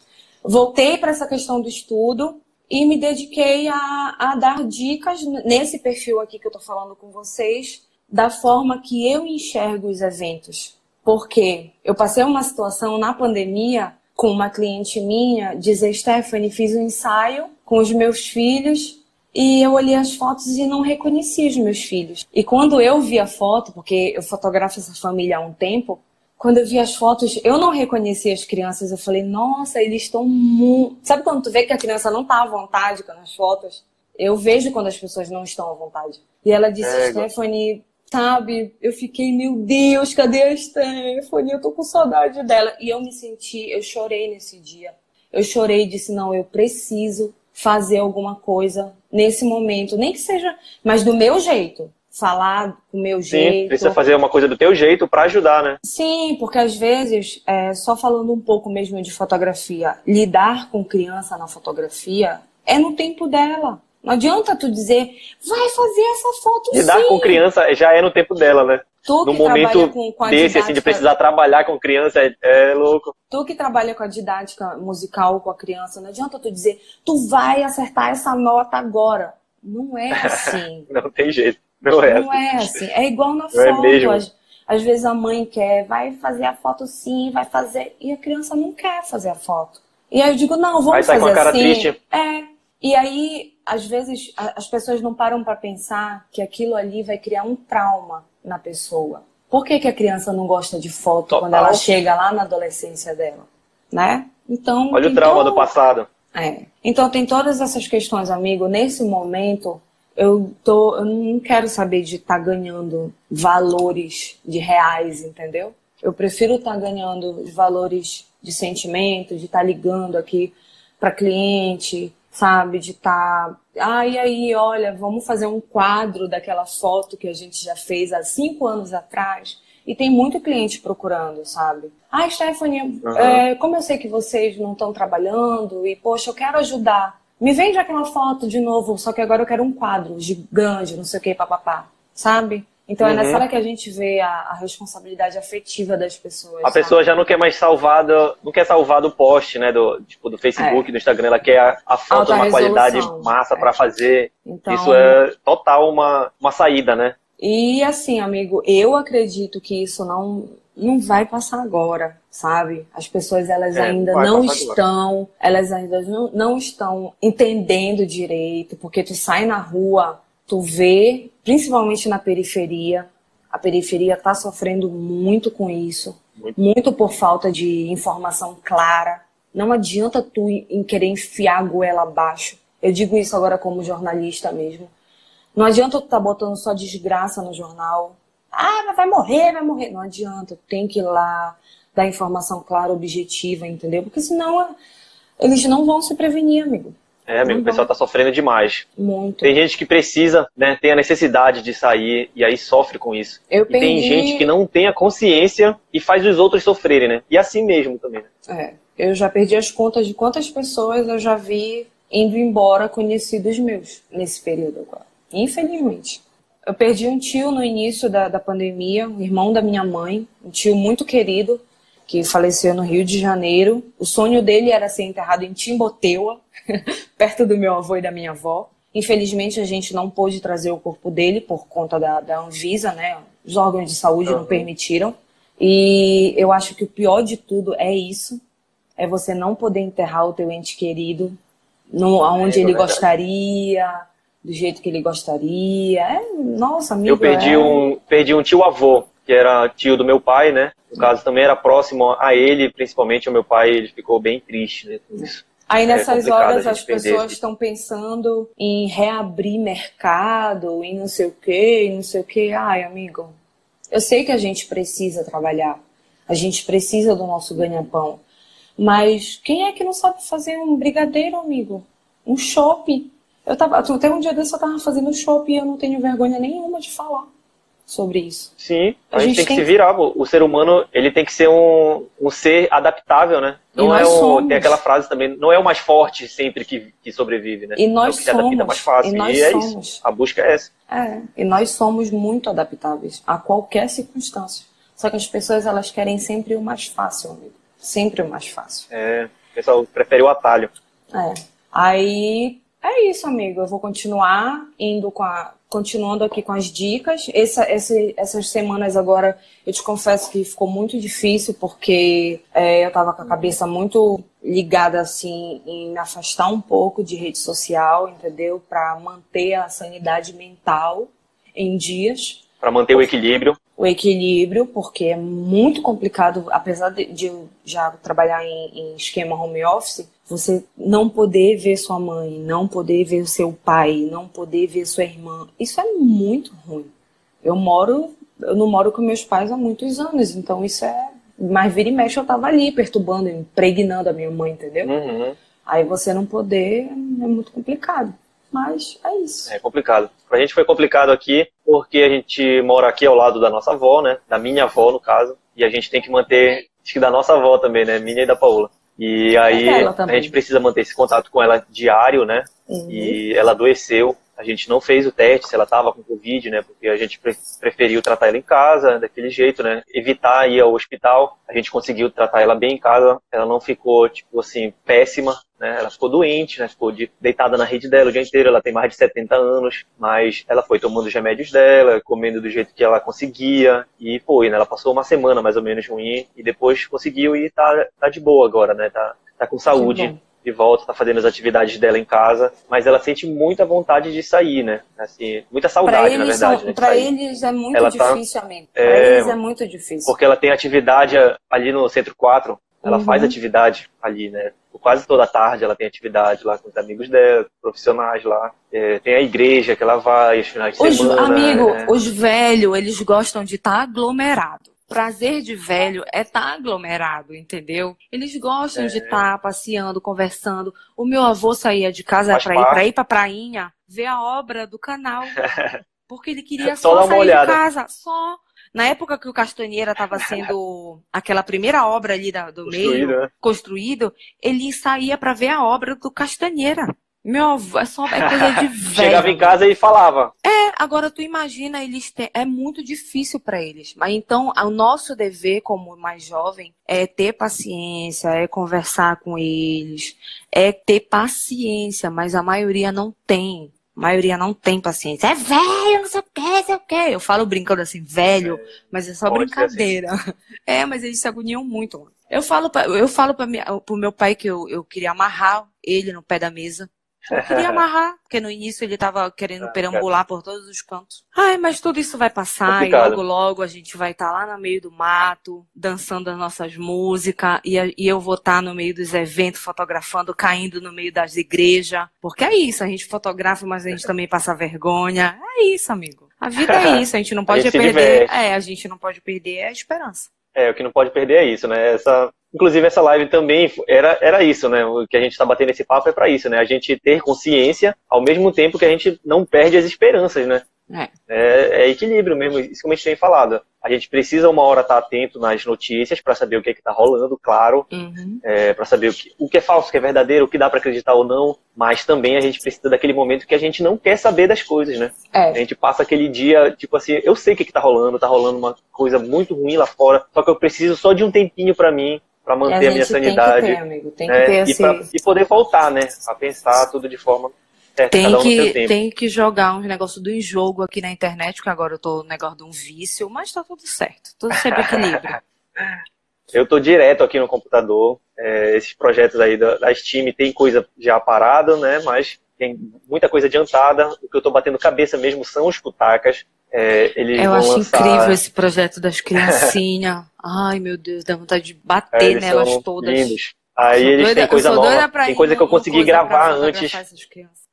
voltei para essa questão do estudo e me dediquei a, a dar dicas nesse perfil aqui que eu estou falando com vocês da forma que eu enxergo os eventos. Porque eu passei uma situação na pandemia com uma cliente minha dizer, Stephanie, fiz um ensaio com os meus filhos e eu olhei as fotos e não reconheci os meus filhos. E quando eu vi a foto, porque eu fotografo essa família há um tempo, quando eu vi as fotos, eu não reconheci as crianças. Eu falei, nossa, eles estão muito. Sabe quando tu vê que a criança não tá à vontade nas fotos? Eu vejo quando as pessoas não estão à vontade. E ela disse, é, Stephanie, sabe? Eu fiquei, meu Deus, cadê a Stephanie? Eu tô com saudade dela. E eu me senti, eu chorei nesse dia. Eu chorei e disse, não, eu preciso fazer alguma coisa nesse momento, nem que seja, mas do meu jeito. Falar do meu jeito. Sim, precisa fazer uma coisa do teu jeito para ajudar, né? Sim, porque às vezes, é, só falando um pouco mesmo de fotografia, lidar com criança na fotografia é no tempo dela. Não adianta tu dizer, vai fazer essa foto Lidar sim. com criança já é no tempo dela, né? Tu no momento com, com desse, assim, de precisar trabalhar com criança, é, é, louco. Tu que trabalha com a didática musical com a criança, não adianta tu dizer, tu vai acertar essa nota agora. Não é assim. não tem jeito. Não é Não assim. é assim. É igual na não é foto. É às, às vezes a mãe quer, vai fazer a foto sim, vai fazer. E a criança não quer fazer a foto. E aí eu digo, não, vamos vai fazer com a cara assim. Triste. É. E aí às vezes as pessoas não param para pensar que aquilo ali vai criar um trauma na pessoa. Por que, que a criança não gosta de foto Total. quando ela chega lá na adolescência dela? Né? Então. Olha o trauma do passado. É. Então tem todas essas questões, amigo. Nesse momento, eu, tô, eu não quero saber de estar tá ganhando valores de reais, entendeu? Eu prefiro estar tá ganhando valores de sentimento, de estar tá ligando aqui para cliente, sabe? De estar. Tá, ah, e aí, olha, vamos fazer um quadro daquela foto que a gente já fez há cinco anos atrás. E tem muito cliente procurando, sabe? Ah, Stephanie, uhum. é, como eu sei que vocês não estão trabalhando e, poxa, eu quero ajudar. Me vende aquela foto de novo, só que agora eu quero um quadro gigante, não sei o que, papapá. Sabe? Então uhum. é nessa hora que a gente vê a, a, responsabilidade afetiva das pessoas. A sabe? pessoa já não quer mais salvar do, não quer salvar do post, né? Do, tipo, do Facebook, é. do Instagram, ela quer a, a foto uma qualidade massa é. para fazer. Então... Isso é total uma, uma saída, né? E assim, amigo, eu acredito que isso não, não vai passar agora, sabe? As pessoas elas é, ainda não estão, agora. elas ainda não, não estão entendendo direito, porque tu sai na rua, tu vê, principalmente na periferia, a periferia está sofrendo muito com isso, muito. muito. por falta de informação clara. Não adianta tu em querer enfiar a goela abaixo. Eu digo isso agora como jornalista mesmo. Não adianta tu tá botando só desgraça no jornal. Ah, vai morrer, vai morrer. Não adianta, tem que ir lá dar informação clara, objetiva, entendeu? Porque senão eles não vão se prevenir, amigo. É, amigo, o pessoal tá sofrendo demais. Muito. Tem gente que precisa, né, tem a necessidade de sair e aí sofre com isso. Eu e perdi... tem gente que não tem a consciência e faz os outros sofrerem, né? E assim mesmo também, né? É, eu já perdi as contas de quantas pessoas eu já vi indo embora conhecidos meus nesse período agora. Infelizmente. Eu perdi um tio no início da, da pandemia, um irmão da minha mãe, um tio muito querido, que faleceu no Rio de Janeiro. O sonho dele era ser enterrado em Timboteua, perto do meu avô e da minha avó. Infelizmente, a gente não pôde trazer o corpo dele por conta da, da Anvisa, né? Os órgãos de saúde não permitiram. E eu acho que o pior de tudo é isso, é você não poder enterrar o teu ente querido no, aonde é, ele gostaria, do jeito que ele gostaria. É, nossa, amigo. Eu perdi, é... um, perdi um tio avô, que era tio do meu pai, né? No caso, também era próximo a ele, principalmente o meu pai, ele ficou bem triste né, com isso. Aí é nessas é horas as pessoas estão pensando em reabrir mercado, em não sei o quê, em não sei o quê. Ai, amigo, eu sei que a gente precisa trabalhar, a gente precisa do nosso ganha-pão. Mas quem é que não sabe fazer um brigadeiro, amigo? Um shopping? Eu tava, até um dia desse eu tava fazendo shopping e eu não tenho vergonha nenhuma de falar sobre isso. Sim, a, a gente, tem que se virar. O ser humano, ele tem que ser um, um ser adaptável, né? Não é o, tem aquela frase também, não é o mais forte sempre que, que sobrevive, né? E nós é o que somos. Se mais fácil. E, nós e é somos. isso. A busca é essa. É, e nós somos muito adaptáveis a qualquer circunstância. Só que as pessoas, elas querem sempre o mais fácil, amigo. Sempre o mais fácil. É, o pessoal prefere o atalho. É. Aí é isso, amigo. Eu vou continuar indo com a. Continuando aqui com as dicas. Essa, essa, essas semanas agora, eu te confesso que ficou muito difícil, porque é, eu estava com a cabeça muito ligada, assim, em me afastar um pouco de rede social, entendeu? Para manter a sanidade mental em dias. Para manter o equilíbrio. O equilíbrio, porque é muito complicado, apesar de, de eu já trabalhar em, em esquema home office, você não poder ver sua mãe, não poder ver o seu pai, não poder ver sua irmã, isso é muito ruim. Eu moro, eu não moro com meus pais há muitos anos, então isso é. Mas vira e mexe eu tava ali, perturbando, impregnando a minha mãe, entendeu? Uhum. Aí você não poder é muito complicado. Mas é isso. É complicado. Pra gente foi complicado aqui, porque a gente mora aqui ao lado da nossa avó, né? Da minha avó, no caso. E a gente tem que manter, acho que da nossa avó também, né? Minha e da Paula. E aí a gente precisa manter esse contato com ela diário, né? Uhum. E ela adoeceu. A gente não fez o teste se ela estava com Covid, né? Porque a gente preferiu tratar ela em casa, daquele jeito, né? Evitar ir ao hospital. A gente conseguiu tratar ela bem em casa. Ela não ficou, tipo assim, péssima. Né? Ela ficou doente, né? ficou de, deitada na rede dela o dia inteiro. Ela tem mais de 70 anos, mas ela foi tomando os remédios dela, comendo do jeito que ela conseguia e foi. Né? Ela passou uma semana mais ou menos ruim e depois conseguiu e tá, tá de boa agora, né? Tá, tá com saúde de volta, tá fazendo as atividades dela em casa, mas ela sente muita vontade de sair, né? Assim, muita saudade, na verdade. né, para eles é muito ela tá difícil, tá, amigo. Pra é, eles é muito difícil. Porque ela tem atividade ali no Centro 4, ela uhum. faz atividade ali, né? Quase toda tarde ela tem atividade lá com os amigos dela, profissionais lá. É, tem a igreja que ela vai, os finais de os, semana. Amigo, né? os velhos, eles gostam de estar tá aglomerado. Prazer de velho é estar tá aglomerado, entendeu? Eles gostam é. de estar tá passeando, conversando. O meu avô saía de casa para ir para ir para prainha ver a obra do canal. Porque ele queria só, só sair de casa, só na época que o Castanheira estava sendo aquela primeira obra ali da, do meio, né? construído, ele saía para ver a obra do Castanheira. Meu avô, é só é coisa de velho. Chegava em casa e falava. É, agora tu imagina, eles têm, é muito difícil para eles. Mas então, o nosso dever como mais jovem é ter paciência, é conversar com eles, é ter paciência, mas a maioria não tem. A maioria não tem paciência. É velho, não sei o que, não sei o que. Eu falo brincando assim, velho, mas é só assim. brincadeira. É, mas eles se agoniam muito. Eu falo pra, eu falo pra minha, pro meu pai que eu, eu queria amarrar ele no pé da mesa. Eu queria amarrar, porque no início ele tava querendo Ah, perambular por todos os cantos. Ai, mas tudo isso vai passar e Complicado. logo, logo a gente vai estar lá no meio do mato, dançando as nossas músicas, e, e eu vou estar no meio dos eventos, fotografando, caindo no meio das igrejas. Porque é isso, a gente fotografa, mas a gente também passa vergonha. É isso, amigo. A vida é isso, a gente não pode perder. diverte. É, a gente não pode perder a esperança. É, o que não pode perder é isso, né? Essa, inclusive essa live também era, era isso, né? O que a gente está batendo esse papo é para isso, né? A gente ter consciência ao mesmo tempo que a gente não perde as esperanças, né? É. É, é equilíbrio mesmo, isso como a gente tem falado. A gente precisa uma hora estar atento nas notícias para saber o que é está rolando, claro, Uhum. é, para saber o que, o que é falso, o que é verdadeiro, o que dá para acreditar ou não, mas também a gente precisa daquele momento que a gente não quer saber das coisas, né? A É. gente passa aquele dia, tipo assim, eu sei o que, que tá rolando, tá rolando uma coisa muito ruim lá fora, só que eu preciso só de um tempinho pra mim, pra E manter a a minha gente tem que sanidade, ter, amigo. Tem que né? ter e, pra- e poder voltar, né? A pensar tudo de forma Tem um no seu que, tem que jogar uns negócios do enjogo aqui na internet, porque agora eu tô no negócio de um vício, mas tá tudo certo. Tudo sempre equilíbrio. Eu tô direto aqui no computador, é, esses projetos aí da, da Steam tem coisa já parada, né? Mas tem muita coisa adiantada. O que eu tô batendo cabeça mesmo são os putacas. É, eles Eu acho lançar... incrível esse projeto das criancinhas. Ai, meu Deus, dá vontade de É, bater eles nelas todas. lindos. Aí eles doida- têm coisa nova, tem coisa que eu consegui gravar antes.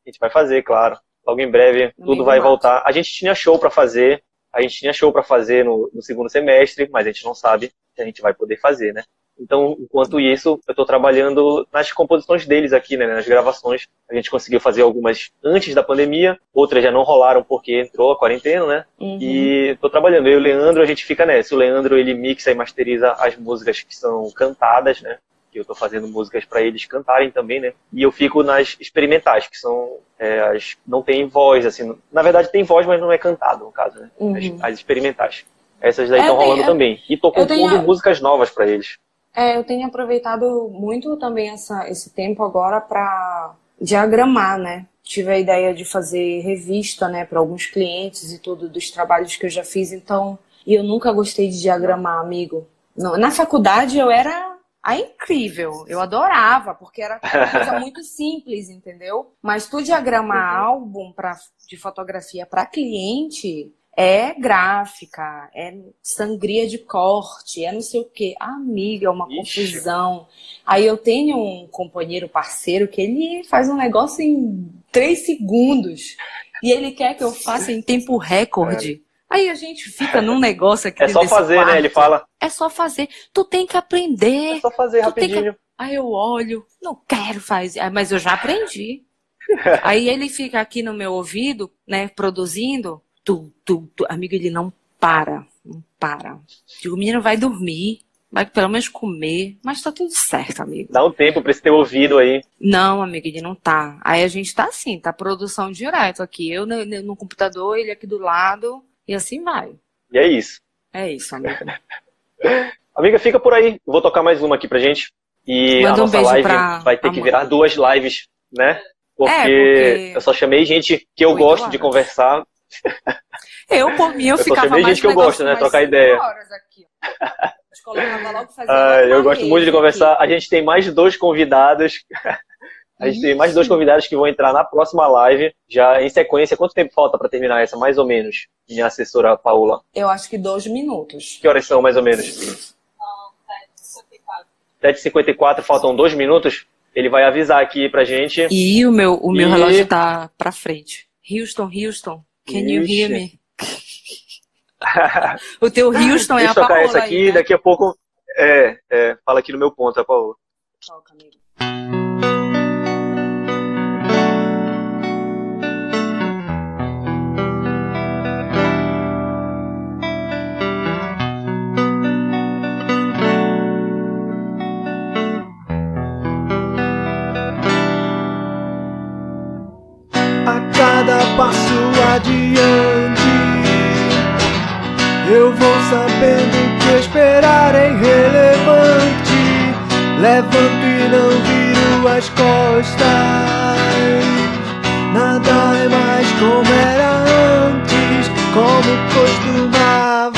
A gente vai fazer, claro. Logo em breve No tudo vai voltar. A gente tinha show pra fazer, a gente tinha show pra fazer no, no segundo semestre, mas a gente não sabe se a gente vai poder fazer, né? Então, enquanto isso, eu estou trabalhando nas composições deles aqui, né, nas gravações. A gente conseguiu fazer algumas antes da pandemia, outras já não rolaram porque entrou a quarentena, né? Uhum. E estou trabalhando. Eu e o Leandro, a gente fica nessa. O Leandro, ele mixa e masteriza as músicas que são cantadas, né? Eu estou fazendo músicas para eles cantarem também, né? E eu fico nas experimentais, que são é, as não tem voz, assim. Na verdade tem voz, mas não é cantado, no caso, né? Uhum. As, as experimentais. Essas daí É, estão tem- rolando é- também. E tô eu tenho- compondo músicas novas para eles. É, eu tenho aproveitado muito também essa, esse tempo agora para diagramar, né? Tive a ideia de fazer revista, né, para alguns clientes e tudo dos trabalhos que eu já fiz, então, e eu nunca gostei de diagramar, amigo. Não, na faculdade eu era a incrível, eu adorava, porque era uma coisa muito simples, entendeu? Mas tu diagramar álbum pra, de fotografia para cliente é gráfica, é sangria de corte, é não sei o quê. Amiga, é uma Ixi. confusão. Aí eu tenho um companheiro parceiro que ele faz um negócio em três segundos. E ele quer que eu faça em tempo recorde. Aí a gente fica num negócio aqui É só fazer, quarto. né? Ele fala. É só fazer. Tu tem que aprender. É só fazer Tu tem que- rapidinho. Aí eu olho, não quero fazer, Ah, mas eu já aprendi. Aí ele fica aqui no meu ouvido, né, produzindo. Tu, tu, tu. Amigo, ele não para, não para. Digo, o menino vai dormir, vai pelo menos comer, mas tá tudo certo, amigo. Dá um tempo pra esse teu ouvido aí. Não, amigo, ele não tá. Aí a gente tá assim, tá produção direto aqui. Eu no, no computador, ele aqui do lado, e assim vai. E é isso. É isso, amigo. Amiga, fica por aí. Eu vou tocar mais uma aqui pra gente. E Manda a um nossa beijo live vai ter que virar duas lives, né? Porque, porque- eu só chamei gente que eu Oito gosto de horas. conversar. Eu, por mim, eu, Eu só ficava chamei mais gente que eu gosto, né? Trocar ideia. horas aqui, colocava logo, Ah, eu gosto muito de conversar. aqui. A gente tem mais dois convidados. A gente tem mais dois convidados que vão entrar na próxima live, já em sequência. Quanto tempo falta pra terminar essa, mais ou menos? Minha assessora Paula. Eu acho que dois minutos. Que horas são, mais ou menos? 7h54, faltam dois minutos. Ele vai avisar aqui pra gente. E o meu, o meu E- relógio tá pra frente. Houston, Houston, can you Ixi. hear me? o teu Houston é Deixa a eu tocar Paola essa aqui, aí, né? daqui a pouco. É, é, fala aqui no meu ponto, tá, Paola? Toca, amigo. Passo adiante. Eu vou sabendo que esperar é irrelevante. Levanto e não viro as costas. Nada é mais como era antes, como costumava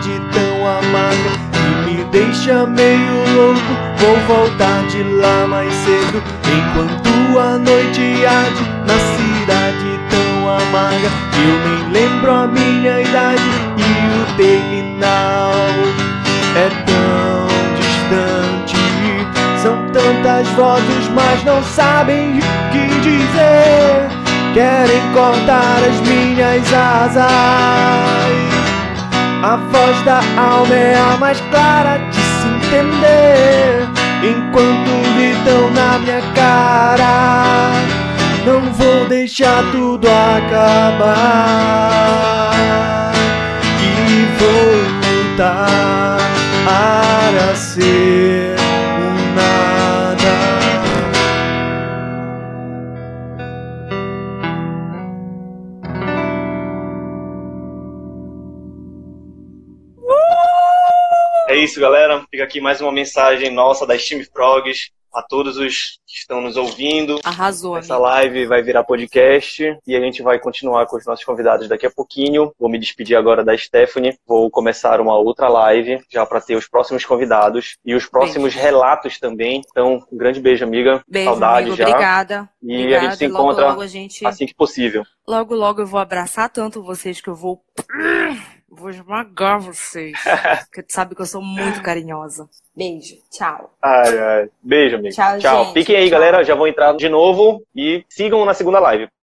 cidade tão amarga que me deixa meio louco. Vou voltar de lá mais cedo enquanto a noite arde na cidade tão amarga. Eu nem lembro a minha idade e o terminal é tão distante. São tantas vozes, mas não sabem o que dizer. Querem cortar as minhas asas. A voz da alma é a mais clara de se entender. Enquanto gritam na minha cara, não vou deixar tudo acabar e voltar a ser isso, galera. Fica aqui mais uma mensagem nossa da Steam Frogs a todos os que estão nos ouvindo. Arrasou, Essa amigo. live vai virar podcast e a gente vai continuar com os nossos convidados daqui a pouquinho. Vou me despedir agora da Stephanie. Vou começar uma outra live já para ter os próximos convidados e os próximos relatos também. Então, um grande beijo, amiga. Beijo, Saudade amigo. já. Obrigada. E Obrigada. a gente se logo, encontra logo gente... assim que possível. Logo, logo eu vou abraçar tanto vocês que eu vou. Vou esmagar vocês. Porque tu sabe que eu sou muito carinhosa. Beijo. Tchau. Ai, ai. Beijo, amigo. Tchau, gente. Fiquem aí, Tchau. galera. Já vou entrar de novo e sigam na segunda live.